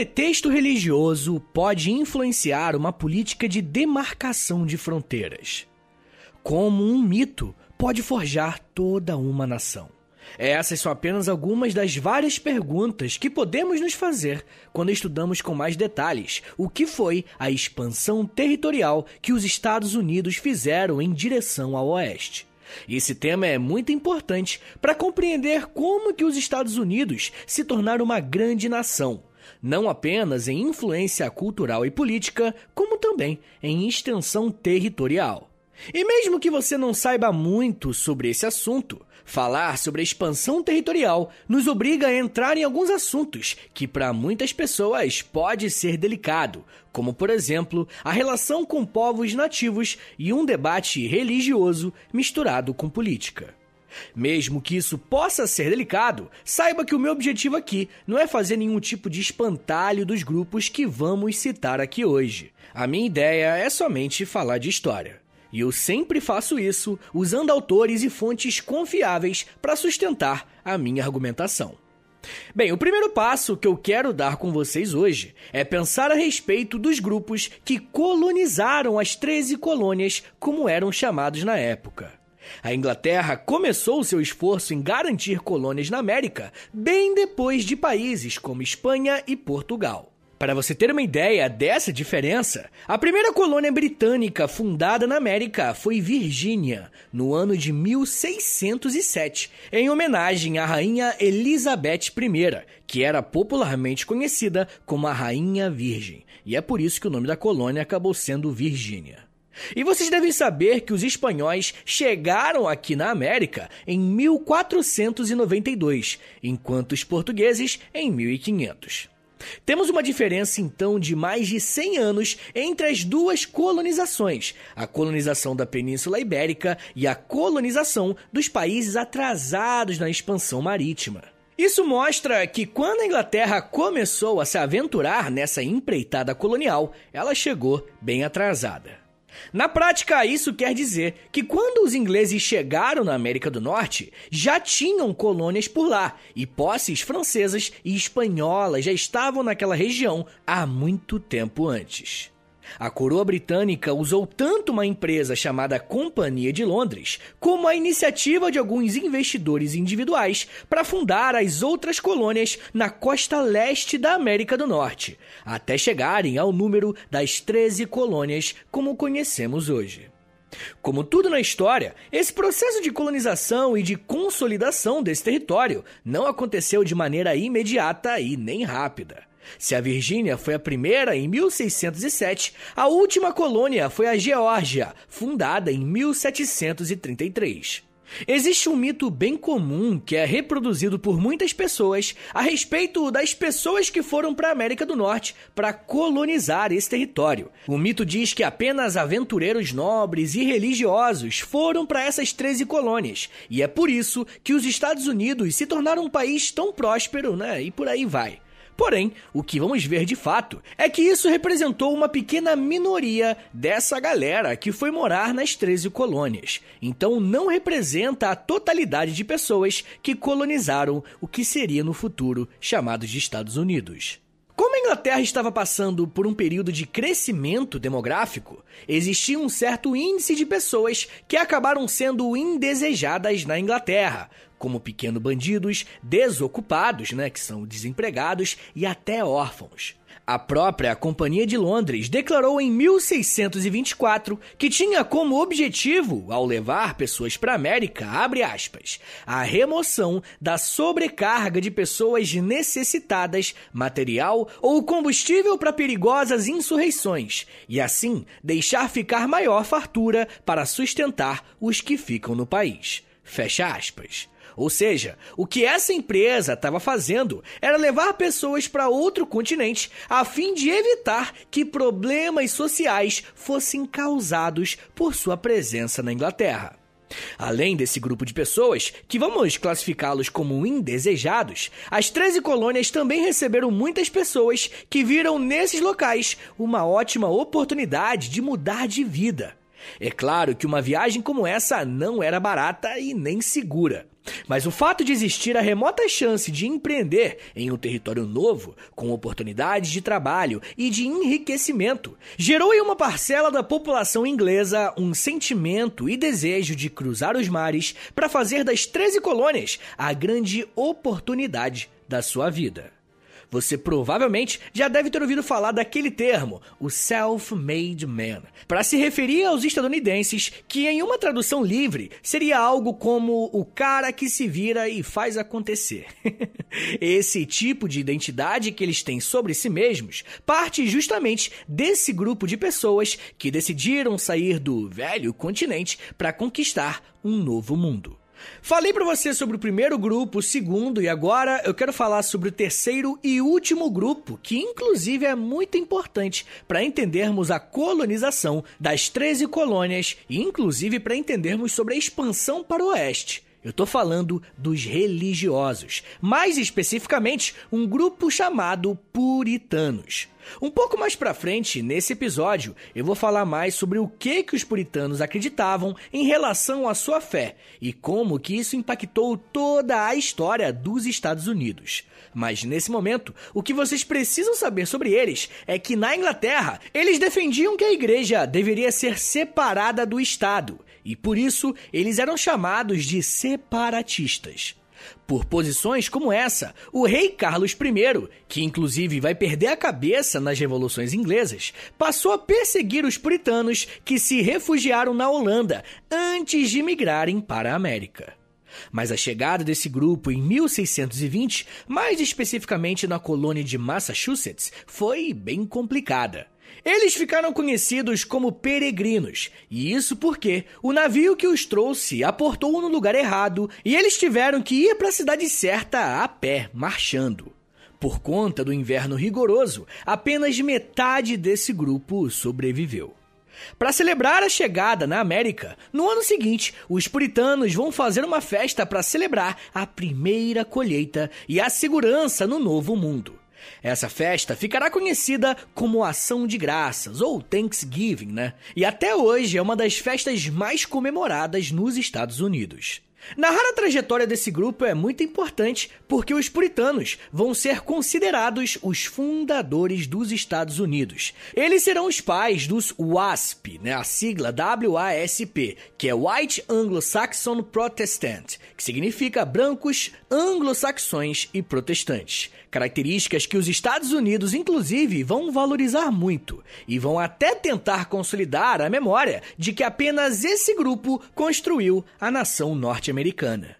pretexto religioso pode influenciar uma política de demarcação de fronteiras? Como um mito pode forjar toda uma nação? Essas são apenas algumas das várias perguntas que podemos nos fazer quando estudamos com mais detalhes o que foi a expansão territorial que os Estados Unidos fizeram em direção ao oeste. Esse tema é muito importante para compreender como que os Estados Unidos se tornaram uma grande nação, não apenas em influência cultural e política, como também em extensão territorial. E mesmo que você não saiba muito sobre esse assunto, Falar sobre a expansão territorial nos obriga a entrar em alguns assuntos que para muitas pessoas pode ser delicado, como por exemplo, a relação com povos nativos e um debate religioso misturado com política. Mesmo que isso possa ser delicado, saiba que o meu objetivo aqui não é fazer nenhum tipo de espantalho dos grupos que vamos citar aqui hoje. A minha ideia é somente falar de história. E eu sempre faço isso usando autores e fontes confiáveis para sustentar a minha argumentação. Bem, o primeiro passo que eu quero dar com vocês hoje é pensar a respeito dos grupos que colonizaram as 13 colônias, como eram chamados na época. A Inglaterra começou seu esforço em garantir colônias na América bem depois de países como Espanha e Portugal. Para você ter uma ideia dessa diferença, a primeira colônia britânica fundada na América foi Virgínia, no ano de 1607, em homenagem à rainha Elizabeth I, que era popularmente conhecida como a Rainha Virgem, e é por isso que o nome da colônia acabou sendo Virgínia. E vocês devem saber que os espanhóis chegaram aqui na América em 1492, enquanto os portugueses em 1500. Temos uma diferença então de mais de 100 anos entre as duas colonizações, a colonização da Península Ibérica e a colonização dos países atrasados na expansão marítima. Isso mostra que quando a Inglaterra começou a se aventurar nessa empreitada colonial, ela chegou bem atrasada. Na prática, isso quer dizer que quando os ingleses chegaram na América do Norte, já tinham colônias por lá e posses francesas e espanholas já estavam naquela região há muito tempo antes. A coroa britânica usou tanto uma empresa chamada Companhia de Londres, como a iniciativa de alguns investidores individuais para fundar as outras colônias na costa leste da América do Norte, até chegarem ao número das 13 colônias como conhecemos hoje. Como tudo na história, esse processo de colonização e de consolidação desse território não aconteceu de maneira imediata e nem rápida. Se a Virgínia foi a primeira em 1607, a última colônia foi a Geórgia, fundada em 1733. Existe um mito bem comum que é reproduzido por muitas pessoas a respeito das pessoas que foram para a América do Norte para colonizar esse território. O mito diz que apenas aventureiros nobres e religiosos foram para essas 13 colônias, e é por isso que os Estados Unidos se tornaram um país tão próspero, né? E por aí vai. Porém, o que vamos ver de fato é que isso representou uma pequena minoria dessa galera que foi morar nas 13 colônias. Então, não representa a totalidade de pessoas que colonizaram o que seria no futuro chamado de Estados Unidos. Como a Inglaterra estava passando por um período de crescimento demográfico, existia um certo índice de pessoas que acabaram sendo indesejadas na Inglaterra, como pequenos bandidos, desocupados, né, que são desempregados e até órfãos. A própria Companhia de Londres declarou em 1624 que tinha como objetivo, ao levar pessoas para a América, aspas, a remoção da sobrecarga de pessoas necessitadas, material ou combustível para perigosas insurreições, e assim deixar ficar maior fartura para sustentar os que ficam no país. Fecha aspas. Ou seja, o que essa empresa estava fazendo era levar pessoas para outro continente a fim de evitar que problemas sociais fossem causados por sua presença na Inglaterra. Além desse grupo de pessoas, que vamos classificá-los como indesejados, as 13 colônias também receberam muitas pessoas que viram nesses locais uma ótima oportunidade de mudar de vida. É claro que uma viagem como essa não era barata e nem segura. Mas o fato de existir a remota chance de empreender em um território novo, com oportunidades de trabalho e de enriquecimento, gerou em uma parcela da população inglesa um sentimento e desejo de cruzar os mares para fazer das 13 colônias a grande oportunidade da sua vida. Você provavelmente já deve ter ouvido falar daquele termo, o self-made man, para se referir aos estadunidenses, que em uma tradução livre seria algo como o cara que se vira e faz acontecer. Esse tipo de identidade que eles têm sobre si mesmos parte justamente desse grupo de pessoas que decidiram sair do velho continente para conquistar um novo mundo. Falei para você sobre o primeiro grupo, o segundo, e agora eu quero falar sobre o terceiro e último grupo, que inclusive é muito importante para entendermos a colonização das 13 colônias e inclusive para entendermos sobre a expansão para o oeste. Eu estou falando dos religiosos, mais especificamente um grupo chamado puritanos. Um pouco mais para frente, nesse episódio, eu vou falar mais sobre o que que os puritanos acreditavam em relação à sua fé e como que isso impactou toda a história dos Estados Unidos. Mas nesse momento, o que vocês precisam saber sobre eles é que na Inglaterra, eles defendiam que a igreja deveria ser separada do Estado e por isso eles eram chamados de separatistas. Por posições como essa, o rei Carlos I, que inclusive vai perder a cabeça nas revoluções inglesas, passou a perseguir os puritanos que se refugiaram na Holanda antes de migrarem para a América. Mas a chegada desse grupo em 1620, mais especificamente na colônia de Massachusetts, foi bem complicada. Eles ficaram conhecidos como peregrinos, e isso porque o navio que os trouxe aportou no lugar errado e eles tiveram que ir para a cidade certa a pé, marchando. Por conta do inverno rigoroso, apenas metade desse grupo sobreviveu. Para celebrar a chegada na América, no ano seguinte, os puritanos vão fazer uma festa para celebrar a primeira colheita e a segurança no novo mundo. Essa festa ficará conhecida como Ação de Graças ou Thanksgiving, né? E até hoje é uma das festas mais comemoradas nos Estados Unidos. Narrar a trajetória desse grupo é muito importante porque os puritanos vão ser considerados os fundadores dos Estados Unidos. Eles serão os pais dos WASP, né, a sigla WASP, que é White Anglo-Saxon Protestant, que significa brancos, anglo-saxões e protestantes. Características que os Estados Unidos, inclusive, vão valorizar muito e vão até tentar consolidar a memória de que apenas esse grupo construiu a nação norte-americana.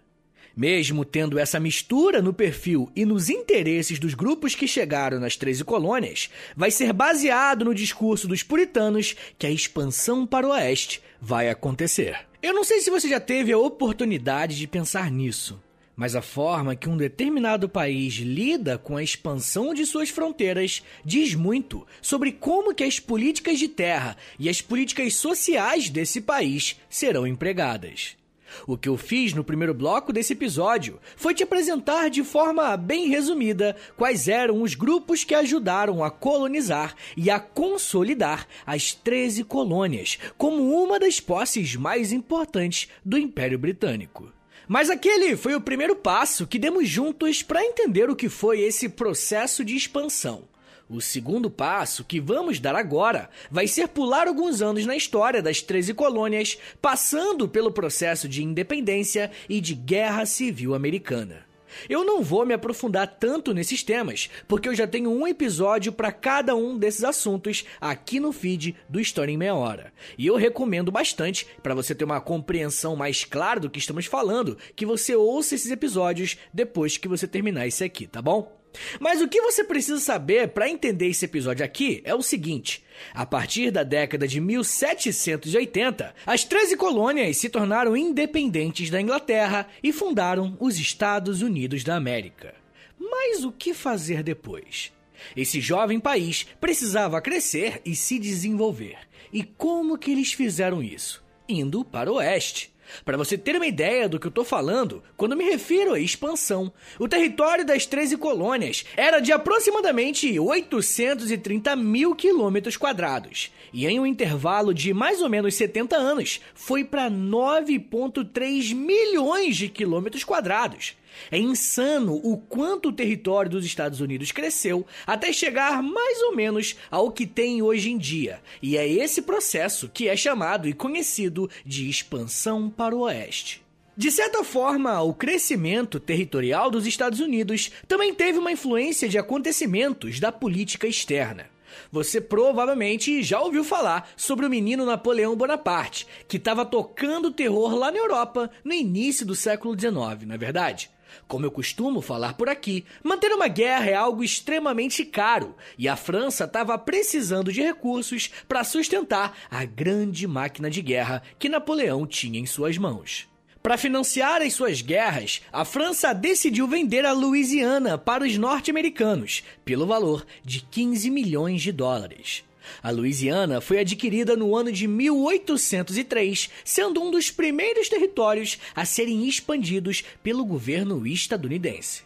Mesmo tendo essa mistura no perfil e nos interesses dos grupos que chegaram nas 13 colônias, vai ser baseado no discurso dos puritanos que a expansão para o oeste vai acontecer. Eu não sei se você já teve a oportunidade de pensar nisso, mas a forma que um determinado país lida com a expansão de suas fronteiras diz muito sobre como que as políticas de terra e as políticas sociais desse país serão empregadas. O que eu fiz no primeiro bloco desse episódio foi te apresentar de forma bem resumida quais eram os grupos que ajudaram a colonizar e a consolidar as 13 colônias como uma das posses mais importantes do Império Britânico. Mas aquele foi o primeiro passo que demos juntos para entender o que foi esse processo de expansão. O segundo passo que vamos dar agora vai ser pular alguns anos na história das 13 colônias, passando pelo processo de independência e de guerra civil americana. Eu não vou me aprofundar tanto nesses temas, porque eu já tenho um episódio para cada um desses assuntos aqui no feed do História em Meia Hora. E eu recomendo bastante, para você ter uma compreensão mais clara do que estamos falando, que você ouça esses episódios depois que você terminar esse aqui, tá bom? Mas o que você precisa saber para entender esse episódio aqui é o seguinte: a partir da década de 1780, as 13 colônias se tornaram independentes da Inglaterra e fundaram os Estados Unidos da América. Mas o que fazer depois? Esse jovem país precisava crescer e se desenvolver. E como que eles fizeram isso? Indo para o oeste. Para você ter uma ideia do que eu estou falando, quando me refiro a expansão, o território das 13 colônias era de aproximadamente 830 mil quilômetros quadrados, e em um intervalo de mais ou menos 70 anos, foi para 9,3 milhões de quilômetros quadrados. É insano o quanto o território dos Estados Unidos cresceu até chegar mais ou menos ao que tem hoje em dia. E é esse processo que é chamado e conhecido de expansão para o oeste. De certa forma, o crescimento territorial dos Estados Unidos também teve uma influência de acontecimentos da política externa. Você provavelmente já ouviu falar sobre o menino Napoleão Bonaparte, que estava tocando terror lá na Europa no início do século XIX, não é verdade? Como eu costumo falar por aqui, manter uma guerra é algo extremamente caro e a França estava precisando de recursos para sustentar a grande máquina de guerra que Napoleão tinha em suas mãos. Para financiar as suas guerras, a França decidiu vender a Louisiana para os norte-americanos pelo valor de 15 milhões de dólares. A Louisiana foi adquirida no ano de 1803, sendo um dos primeiros territórios a serem expandidos pelo governo estadunidense.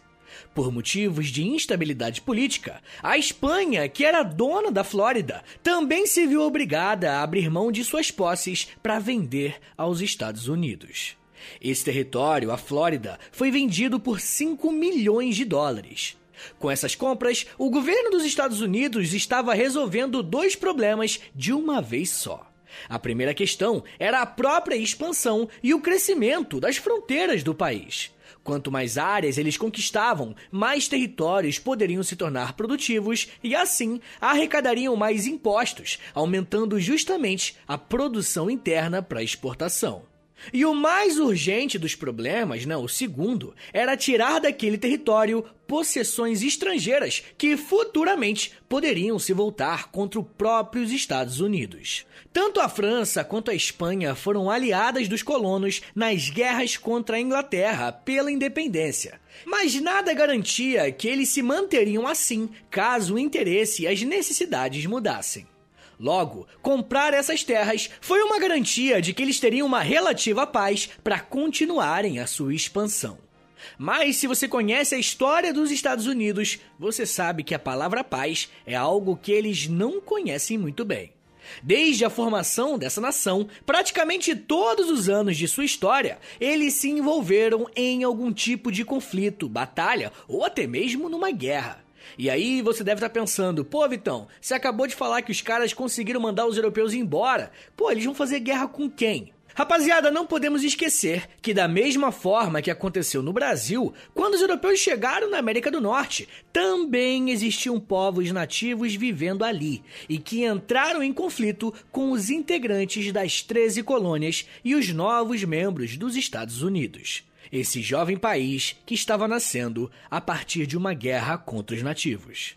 Por motivos de instabilidade política, a Espanha, que era dona da Flórida, também se viu obrigada a abrir mão de suas posses para vender aos Estados Unidos. Esse território, a Flórida, foi vendido por 5 milhões de dólares. Com essas compras, o governo dos Estados Unidos estava resolvendo dois problemas de uma vez só. A primeira questão era a própria expansão e o crescimento das fronteiras do país. Quanto mais áreas eles conquistavam, mais territórios poderiam se tornar produtivos e, assim, arrecadariam mais impostos, aumentando justamente a produção interna para exportação. E o mais urgente dos problemas, né, o segundo, era tirar daquele território possessões estrangeiras que futuramente poderiam se voltar contra os próprios Estados Unidos. Tanto a França quanto a Espanha foram aliadas dos colonos nas guerras contra a Inglaterra pela independência. Mas nada garantia que eles se manteriam assim caso o interesse e as necessidades mudassem. Logo, comprar essas terras foi uma garantia de que eles teriam uma relativa paz para continuarem a sua expansão. Mas se você conhece a história dos Estados Unidos, você sabe que a palavra paz é algo que eles não conhecem muito bem. Desde a formação dessa nação, praticamente todos os anos de sua história, eles se envolveram em algum tipo de conflito, batalha ou até mesmo numa guerra. E aí você deve estar pensando, pô, Vitão, você acabou de falar que os caras conseguiram mandar os europeus embora. Pô, eles vão fazer guerra com quem? Rapaziada, não podemos esquecer que, da mesma forma que aconteceu no Brasil, quando os europeus chegaram na América do Norte, também existiam povos nativos vivendo ali e que entraram em conflito com os integrantes das 13 colônias e os novos membros dos Estados Unidos esse jovem país que estava nascendo a partir de uma guerra contra os nativos.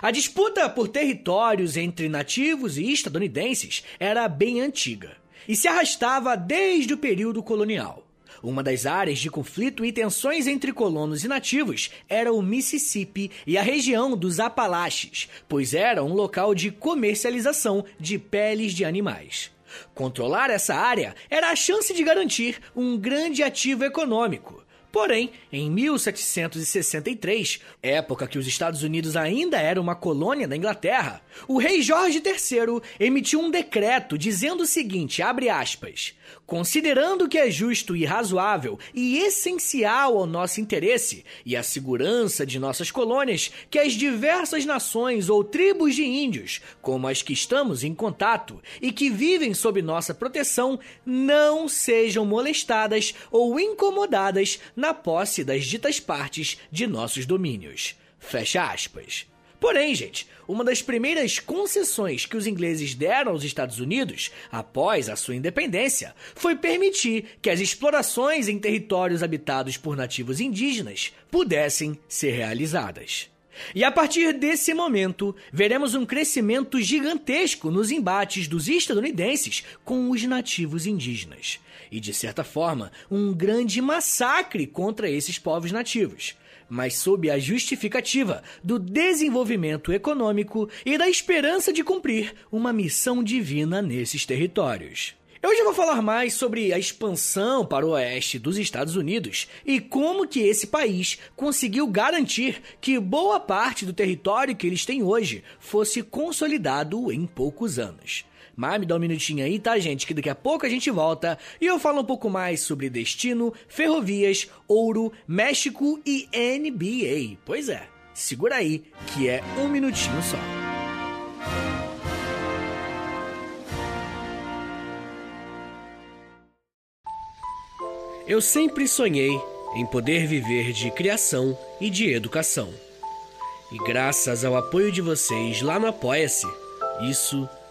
A disputa por territórios entre nativos e estadunidenses era bem antiga e se arrastava desde o período colonial. Uma das áreas de conflito e tensões entre colonos e nativos era o Mississippi e a região dos Apalaches, pois era um local de comercialização de peles de animais. Controlar essa área era a chance de garantir um grande ativo econômico. Porém, em 1763, época que os Estados Unidos ainda era uma colônia da Inglaterra, o rei Jorge III emitiu um decreto dizendo o seguinte, abre aspas: Considerando que é justo e razoável e essencial ao nosso interesse e à segurança de nossas colônias que as diversas nações ou tribos de índios, como as que estamos em contato e que vivem sob nossa proteção, não sejam molestadas ou incomodadas na posse das ditas partes de nossos domínios. Fecha aspas. Porém, gente, uma das primeiras concessões que os ingleses deram aos Estados Unidos após a sua independência foi permitir que as explorações em territórios habitados por nativos indígenas pudessem ser realizadas. E a partir desse momento, veremos um crescimento gigantesco nos embates dos estadunidenses com os nativos indígenas. E, de certa forma, um grande massacre contra esses povos nativos mas sob a justificativa do desenvolvimento econômico e da esperança de cumprir uma missão divina nesses territórios. Eu hoje vou falar mais sobre a expansão para o oeste dos Estados Unidos e como que esse país conseguiu garantir que boa parte do território que eles têm hoje fosse consolidado em poucos anos. Mas me dá um minutinho aí, tá, gente? Que daqui a pouco a gente volta e eu falo um pouco mais sobre destino, ferrovias, ouro, México e NBA. Pois é, segura aí, que é um minutinho só. Eu sempre sonhei em poder viver de criação e de educação. E graças ao apoio de vocês lá no Apoia-se, isso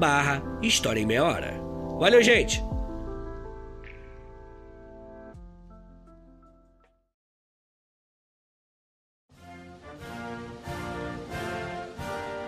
barra História em Meia Hora. Valeu, gente!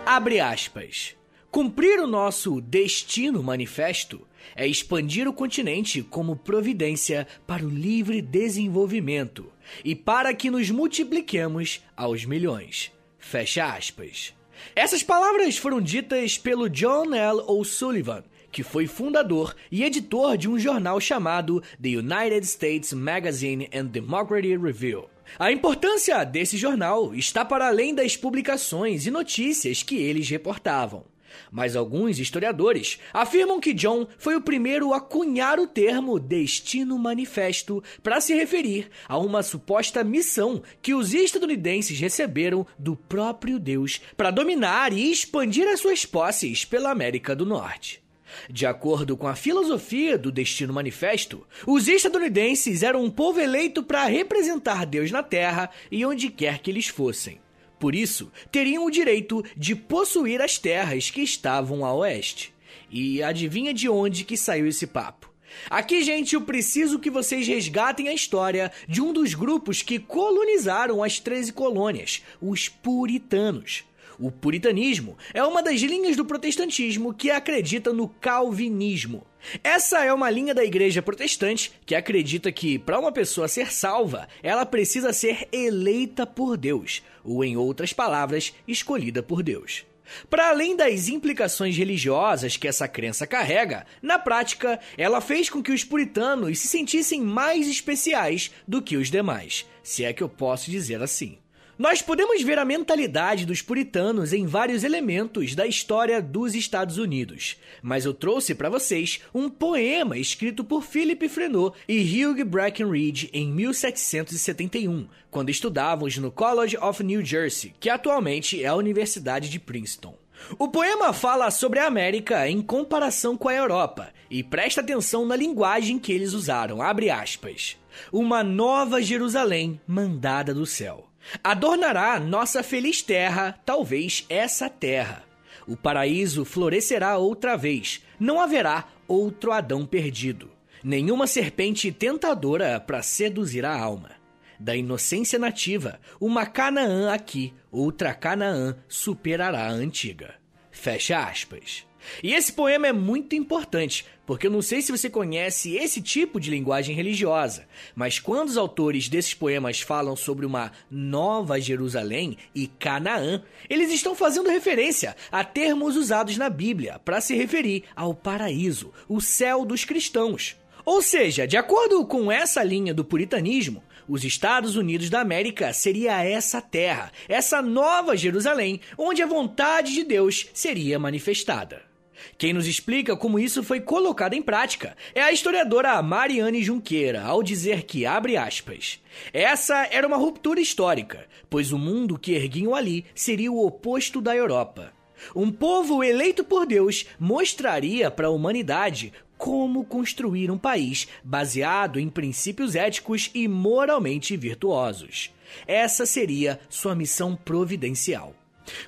Abre aspas. Cumprir o nosso destino manifesto é expandir o continente como providência para o livre desenvolvimento e para que nos multipliquemos aos milhões. Fecha aspas. Essas palavras foram ditas pelo John L. O'Sullivan, que foi fundador e editor de um jornal chamado The United States Magazine and Democracy Review. A importância desse jornal está para além das publicações e notícias que eles reportavam. Mas alguns historiadores afirmam que John foi o primeiro a cunhar o termo Destino Manifesto para se referir a uma suposta missão que os estadunidenses receberam do próprio Deus para dominar e expandir as suas posses pela América do Norte. De acordo com a filosofia do Destino Manifesto, os estadunidenses eram um povo eleito para representar Deus na Terra e onde quer que eles fossem. Por isso, teriam o direito de possuir as terras que estavam a oeste. E adivinha de onde que saiu esse papo? Aqui, gente, eu preciso que vocês resgatem a história de um dos grupos que colonizaram as 13 colônias, os puritanos. O puritanismo é uma das linhas do protestantismo que acredita no calvinismo. Essa é uma linha da igreja protestante que acredita que, para uma pessoa ser salva, ela precisa ser eleita por Deus, ou, em outras palavras, escolhida por Deus. Para além das implicações religiosas que essa crença carrega, na prática, ela fez com que os puritanos se sentissem mais especiais do que os demais, se é que eu posso dizer assim. Nós podemos ver a mentalidade dos puritanos em vários elementos da história dos Estados Unidos, mas eu trouxe para vocês um poema escrito por Philip Freneau e Hugh Breckinridge em 1771, quando estudávamos no College of New Jersey, que atualmente é a Universidade de Princeton. O poema fala sobre a América em comparação com a Europa e presta atenção na linguagem que eles usaram. Abre aspas. Uma nova Jerusalém mandada do céu. Adornará nossa feliz terra, talvez essa terra. O paraíso florescerá outra vez, não haverá outro Adão perdido. Nenhuma serpente tentadora para seduzir a alma. Da inocência nativa, uma Canaã aqui, outra Canaã superará a antiga. Fecha aspas. E esse poema é muito importante, porque eu não sei se você conhece esse tipo de linguagem religiosa, mas quando os autores desses poemas falam sobre uma nova Jerusalém e Canaã, eles estão fazendo referência a termos usados na Bíblia para se referir ao paraíso, o céu dos cristãos. Ou seja, de acordo com essa linha do puritanismo, os Estados Unidos da América seria essa terra, essa nova Jerusalém, onde a vontade de Deus seria manifestada. Quem nos explica como isso foi colocado em prática é a historiadora Mariane Junqueira, ao dizer que, abre aspas, essa era uma ruptura histórica, pois o mundo que erguiam ali seria o oposto da Europa. Um povo eleito por Deus mostraria para a humanidade como construir um país baseado em princípios éticos e moralmente virtuosos. Essa seria sua missão providencial.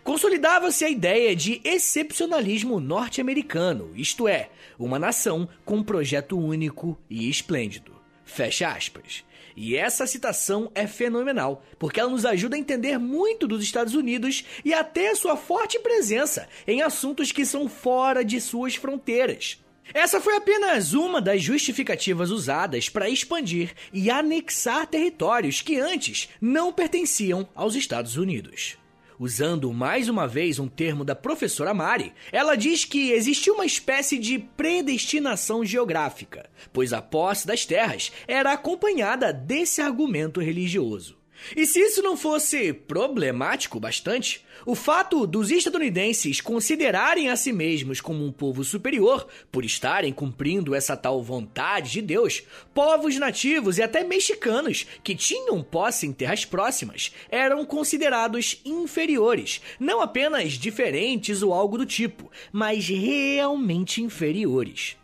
Consolidava-se a ideia de excepcionalismo norte-americano, isto é, uma nação com um projeto único e esplêndido. Fecha aspas. E essa citação é fenomenal, porque ela nos ajuda a entender muito dos Estados Unidos e até sua forte presença em assuntos que são fora de suas fronteiras. Essa foi apenas uma das justificativas usadas para expandir e anexar territórios que antes não pertenciam aos Estados Unidos. Usando mais uma vez um termo da professora Mari, ela diz que existiu uma espécie de predestinação geográfica, pois a posse das terras era acompanhada desse argumento religioso. E se isso não fosse problemático bastante, o fato dos estadunidenses considerarem a si mesmos como um povo superior, por estarem cumprindo essa tal vontade de Deus, povos nativos e até mexicanos que tinham posse em terras próximas eram considerados inferiores, não apenas diferentes ou algo do tipo, mas realmente inferiores.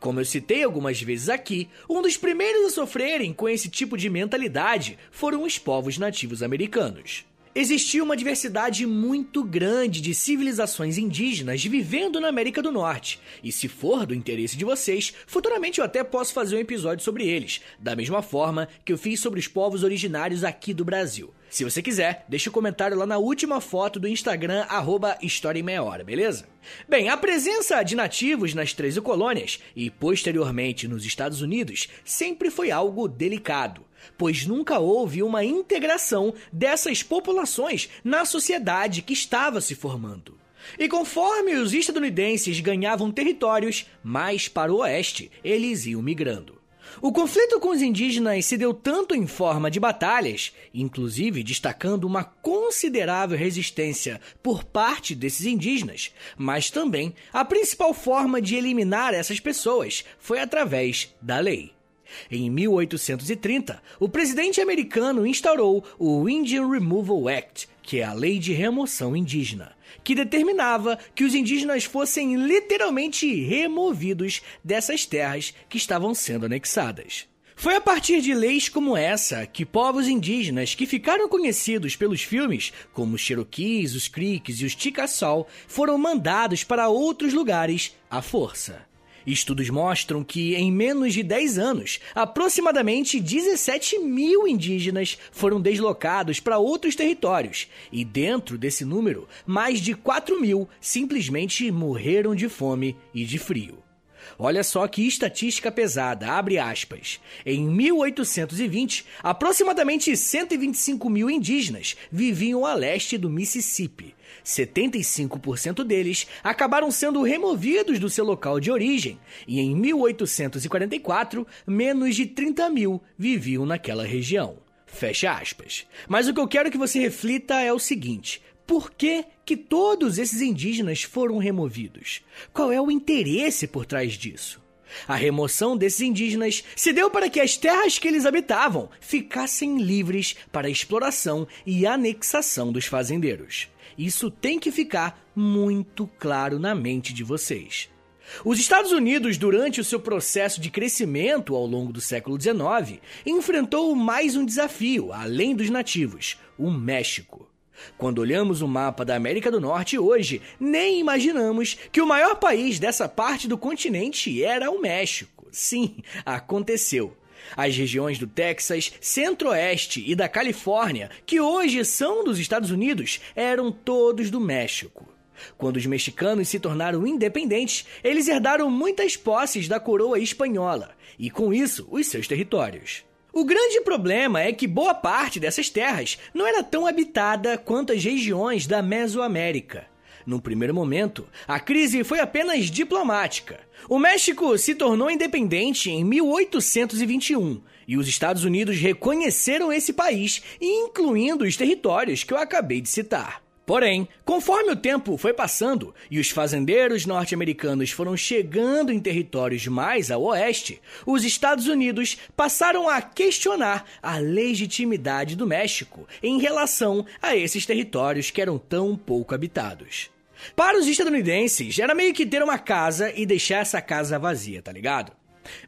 Como eu citei algumas vezes aqui, um dos primeiros a sofrerem com esse tipo de mentalidade foram os povos nativos americanos. Existia uma diversidade muito grande de civilizações indígenas vivendo na América do Norte, e se for do interesse de vocês, futuramente eu até posso fazer um episódio sobre eles, da mesma forma que eu fiz sobre os povos originários aqui do Brasil. Se você quiser, deixa o um comentário lá na última foto do Instagram, arroba História em Meia Hora, beleza? Bem, a presença de nativos nas 13 colônias e posteriormente nos Estados Unidos sempre foi algo delicado, pois nunca houve uma integração dessas populações na sociedade que estava se formando. E conforme os estadunidenses ganhavam territórios mais para o oeste, eles iam migrando. O conflito com os indígenas se deu tanto em forma de batalhas, inclusive destacando uma considerável resistência por parte desses indígenas, mas também a principal forma de eliminar essas pessoas foi através da lei. Em 1830, o presidente americano instaurou o Indian Removal Act, que é a lei de remoção indígena, que determinava que os indígenas fossem literalmente removidos dessas terras que estavam sendo anexadas. Foi a partir de leis como essa que povos indígenas que ficaram conhecidos pelos filmes, como os Cherokees, os Creeks e os Chickasaw, foram mandados para outros lugares à força. Estudos mostram que, em menos de 10 anos, aproximadamente 17 mil indígenas foram deslocados para outros territórios, e dentro desse número, mais de 4 mil simplesmente morreram de fome e de frio. Olha só que estatística pesada, abre aspas. Em 1820, aproximadamente 125 mil indígenas viviam a leste do Mississippi. 75% deles acabaram sendo removidos do seu local de origem, e em 1844, menos de 30 mil viviam naquela região. Fecha aspas. Mas o que eu quero que você reflita é o seguinte: por que, que todos esses indígenas foram removidos? Qual é o interesse por trás disso? A remoção desses indígenas se deu para que as terras que eles habitavam ficassem livres para exploração e anexação dos fazendeiros. Isso tem que ficar muito claro na mente de vocês. Os Estados Unidos, durante o seu processo de crescimento ao longo do século XIX, enfrentou mais um desafio, além dos nativos: o México. Quando olhamos o mapa da América do Norte hoje, nem imaginamos que o maior país dessa parte do continente era o México. Sim, aconteceu. As regiões do Texas, Centro-Oeste e da Califórnia, que hoje são dos Estados Unidos, eram todos do México. Quando os mexicanos se tornaram independentes, eles herdaram muitas posses da coroa espanhola e, com isso, os seus territórios. O grande problema é que boa parte dessas terras não era tão habitada quanto as regiões da Mesoamérica. No primeiro momento, a crise foi apenas diplomática. O México se tornou independente em 1821 e os Estados Unidos reconheceram esse país, incluindo os territórios que eu acabei de citar. Porém, conforme o tempo foi passando e os fazendeiros norte-americanos foram chegando em territórios mais ao oeste, os Estados Unidos passaram a questionar a legitimidade do México em relação a esses territórios que eram tão pouco habitados. Para os estadunidenses, era meio que ter uma casa e deixar essa casa vazia, tá ligado?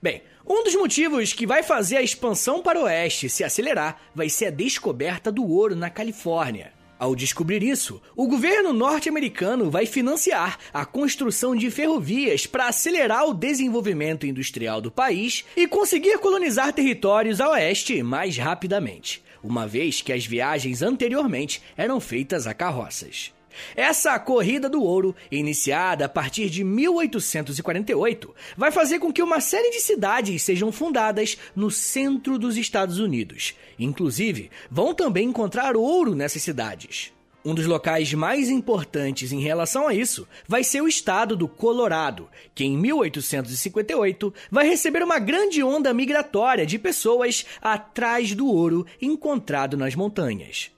Bem, um dos motivos que vai fazer a expansão para o oeste se acelerar vai ser a descoberta do ouro na Califórnia. Ao descobrir isso, o governo norte-americano vai financiar a construção de ferrovias para acelerar o desenvolvimento industrial do país e conseguir colonizar territórios a oeste mais rapidamente, uma vez que as viagens anteriormente eram feitas a carroças. Essa corrida do ouro, iniciada a partir de 1848, vai fazer com que uma série de cidades sejam fundadas no centro dos Estados Unidos. Inclusive, vão também encontrar ouro nessas cidades. Um dos locais mais importantes em relação a isso vai ser o estado do Colorado, que em 1858 vai receber uma grande onda migratória de pessoas atrás do ouro encontrado nas montanhas.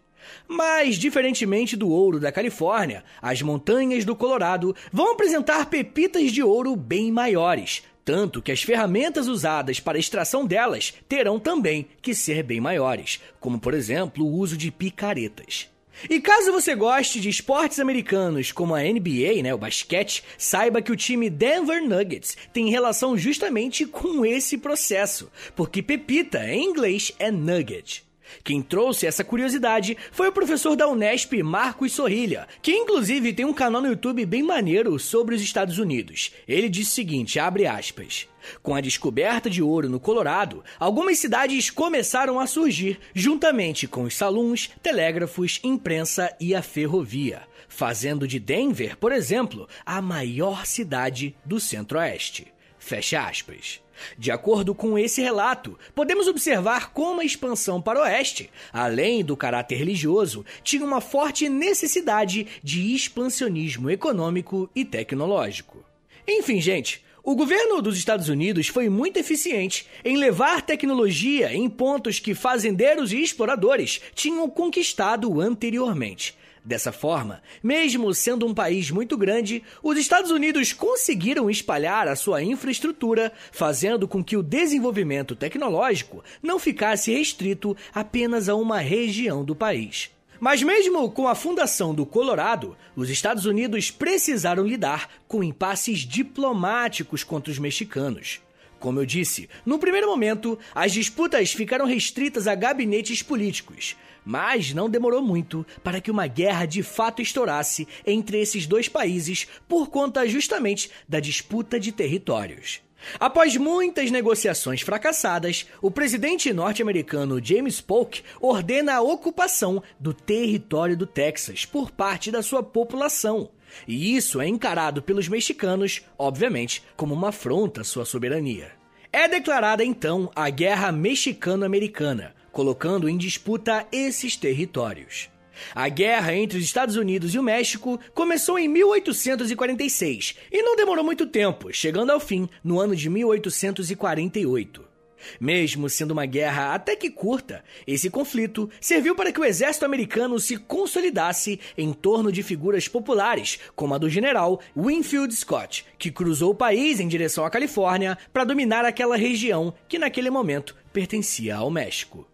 Mas, diferentemente do ouro da Califórnia, as montanhas do Colorado vão apresentar pepitas de ouro bem maiores, tanto que as ferramentas usadas para a extração delas terão também que ser bem maiores, como por exemplo o uso de picaretas. E caso você goste de esportes americanos como a NBA, né, o basquete, saiba que o time Denver Nuggets tem relação justamente com esse processo, porque pepita em inglês é nugget. Quem trouxe essa curiosidade foi o professor da Unesp, Marcos Sorrilha, que inclusive tem um canal no YouTube bem maneiro sobre os Estados Unidos. Ele disse o seguinte, abre aspas: com a descoberta de ouro no Colorado, algumas cidades começaram a surgir, juntamente com os salões, telégrafos, imprensa e a ferrovia, fazendo de Denver, por exemplo, a maior cidade do Centro-Oeste. Fecha aspas. De acordo com esse relato, podemos observar como a expansão para o oeste, além do caráter religioso, tinha uma forte necessidade de expansionismo econômico e tecnológico. Enfim, gente, o governo dos Estados Unidos foi muito eficiente em levar tecnologia em pontos que fazendeiros e exploradores tinham conquistado anteriormente Dessa forma, mesmo sendo um país muito grande, os Estados Unidos conseguiram espalhar a sua infraestrutura, fazendo com que o desenvolvimento tecnológico não ficasse restrito apenas a uma região do país. Mas mesmo com a fundação do Colorado, os Estados Unidos precisaram lidar com impasses diplomáticos contra os mexicanos. Como eu disse, no primeiro momento, as disputas ficaram restritas a gabinetes políticos, mas não demorou muito para que uma guerra de fato estourasse entre esses dois países por conta justamente da disputa de territórios. Após muitas negociações fracassadas, o presidente norte-americano James Polk ordena a ocupação do território do Texas por parte da sua população. E isso é encarado pelos mexicanos, obviamente, como uma afronta à sua soberania. É declarada então a Guerra Mexicano-Americana, colocando em disputa esses territórios. A guerra entre os Estados Unidos e o México começou em 1846 e não demorou muito tempo, chegando ao fim no ano de 1848. Mesmo sendo uma guerra até que curta, esse conflito serviu para que o exército americano se consolidasse em torno de figuras populares, como a do general Winfield Scott, que cruzou o país em direção à Califórnia para dominar aquela região que naquele momento pertencia ao México.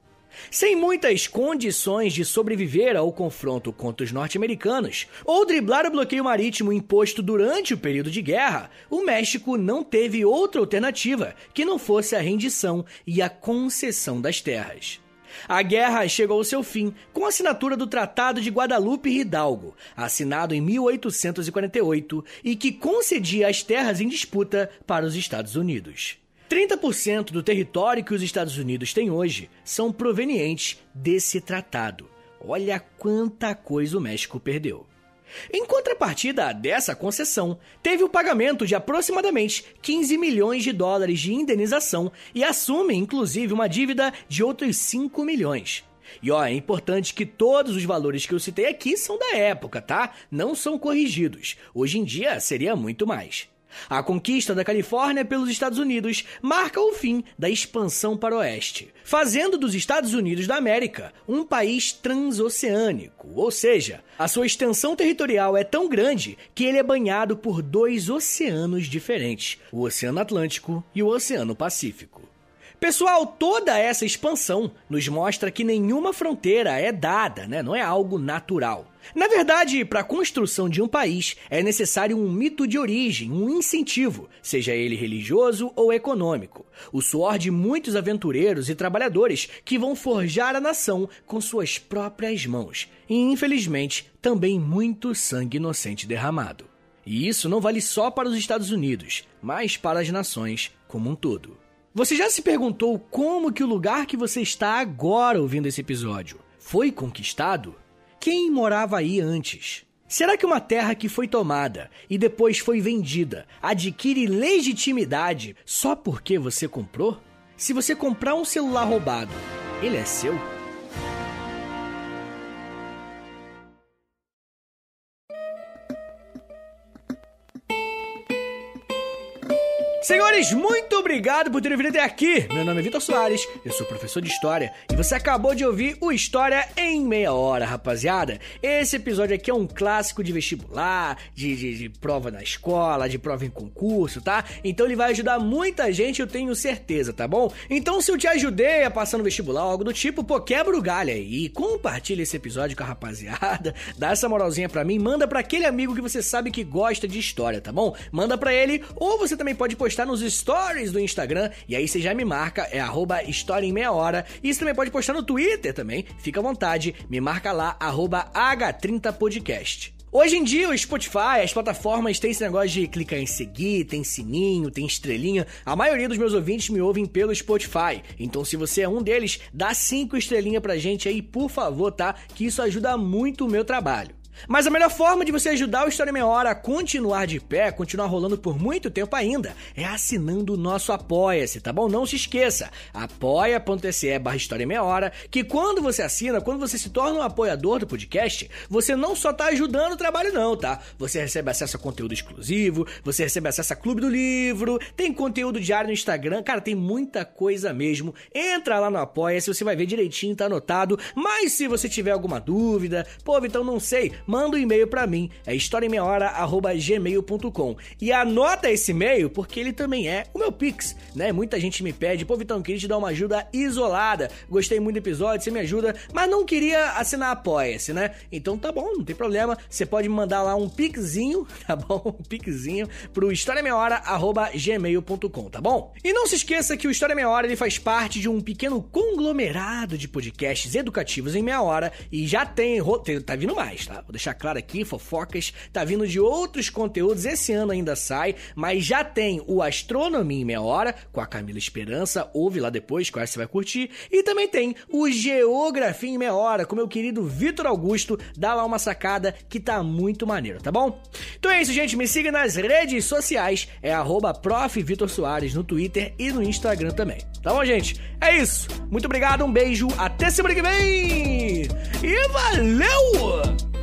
Sem muitas condições de sobreviver ao confronto contra os norte-americanos ou driblar o bloqueio marítimo imposto durante o período de guerra, o México não teve outra alternativa que não fosse a rendição e a concessão das terras. A guerra chegou ao seu fim com a assinatura do Tratado de Guadalupe Hidalgo, assinado em 1848 e que concedia as terras em disputa para os Estados Unidos. 30% do território que os Estados Unidos têm hoje são provenientes desse tratado. Olha quanta coisa o México perdeu. Em contrapartida dessa concessão, teve o pagamento de aproximadamente 15 milhões de dólares de indenização e assume, inclusive, uma dívida de outros 5 milhões. E ó, é importante que todos os valores que eu citei aqui são da época, tá? Não são corrigidos. Hoje em dia seria muito mais. A conquista da Califórnia pelos Estados Unidos marca o fim da expansão para o oeste, fazendo dos Estados Unidos da América um país transoceânico, ou seja, a sua extensão territorial é tão grande que ele é banhado por dois oceanos diferentes, o Oceano Atlântico e o Oceano Pacífico. Pessoal, toda essa expansão nos mostra que nenhuma fronteira é dada, né? não é algo natural. Na verdade, para a construção de um país é necessário um mito de origem, um incentivo, seja ele religioso ou econômico. O suor de muitos aventureiros e trabalhadores que vão forjar a nação com suas próprias mãos. E, infelizmente, também muito sangue inocente derramado. E isso não vale só para os Estados Unidos, mas para as nações como um todo. Você já se perguntou como que o lugar que você está agora ouvindo esse episódio foi conquistado? Quem morava aí antes? Será que uma terra que foi tomada e depois foi vendida adquire legitimidade só porque você comprou? Se você comprar um celular roubado, ele é seu? Senhores, muito obrigado por terem vindo até aqui. Meu nome é Vitor Soares, eu sou professor de História e você acabou de ouvir o História em Meia Hora, rapaziada. Esse episódio aqui é um clássico de vestibular, de, de, de prova na escola, de prova em concurso, tá? Então ele vai ajudar muita gente, eu tenho certeza, tá bom? Então se eu te ajudei a passar no vestibular ou algo do tipo, pô, quebra o galho aí, compartilha esse episódio com a rapaziada, dá essa moralzinha pra mim, manda pra aquele amigo que você sabe que gosta de história, tá bom? Manda pra ele, ou você também pode postar postar nos stories do Instagram, e aí você já me marca, é arroba História em Meia Hora. E você também pode postar no Twitter também, fica à vontade, me marca lá, arroba H30podcast. Hoje em dia, o Spotify, as plataformas têm esse negócio de clicar em seguir, tem sininho, tem estrelinha. A maioria dos meus ouvintes me ouvem pelo Spotify. Então, se você é um deles, dá cinco estrelinhas pra gente aí, por favor, tá? Que isso ajuda muito o meu trabalho. Mas a melhor forma de você ajudar o História Meia Hora a continuar de pé, continuar rolando por muito tempo ainda, é assinando o nosso Apoia-se, tá bom? Não se esqueça, apoia.se barra História Meia Hora, que quando você assina, quando você se torna um apoiador do podcast, você não só tá ajudando o trabalho não, tá? Você recebe acesso a conteúdo exclusivo, você recebe acesso a Clube do Livro, tem conteúdo diário no Instagram, cara, tem muita coisa mesmo. Entra lá no Apoia-se, você vai ver direitinho, tá anotado, mas se você tiver alguma dúvida, pô, então não sei, manda um e-mail para mim, é historiaemmeiahora@gmail.com. E anota esse e-mail porque ele também é o meu Pix, né? Muita gente me pede, pô, Vitão, queria te dar uma ajuda isolada. Gostei muito do episódio, você me ajuda, mas não queria assinar apoia-se, né? Então tá bom, não tem problema. Você pode me mandar lá um pixinho, tá bom? Um pixinho pro historiaemmeiahora@gmail.com, tá bom? E não se esqueça que o História Meia Hora ele faz parte de um pequeno conglomerado de podcasts educativos em meia hora e já tem, tá vindo mais, tá? Vou deixar claro aqui, fofocas, tá vindo de outros conteúdos, esse ano ainda sai, mas já tem o Astronomia em Meia Hora, com a Camila Esperança, ouve lá depois, que que você vai curtir, e também tem o Geografia em Meia Hora, com meu querido Vitor Augusto, dá lá uma sacada que tá muito maneiro, tá bom? Então é isso, gente, me siga nas redes sociais, é arroba no Twitter e no Instagram também, tá bom, gente? É isso, muito obrigado, um beijo, até semana que vem, e valeu!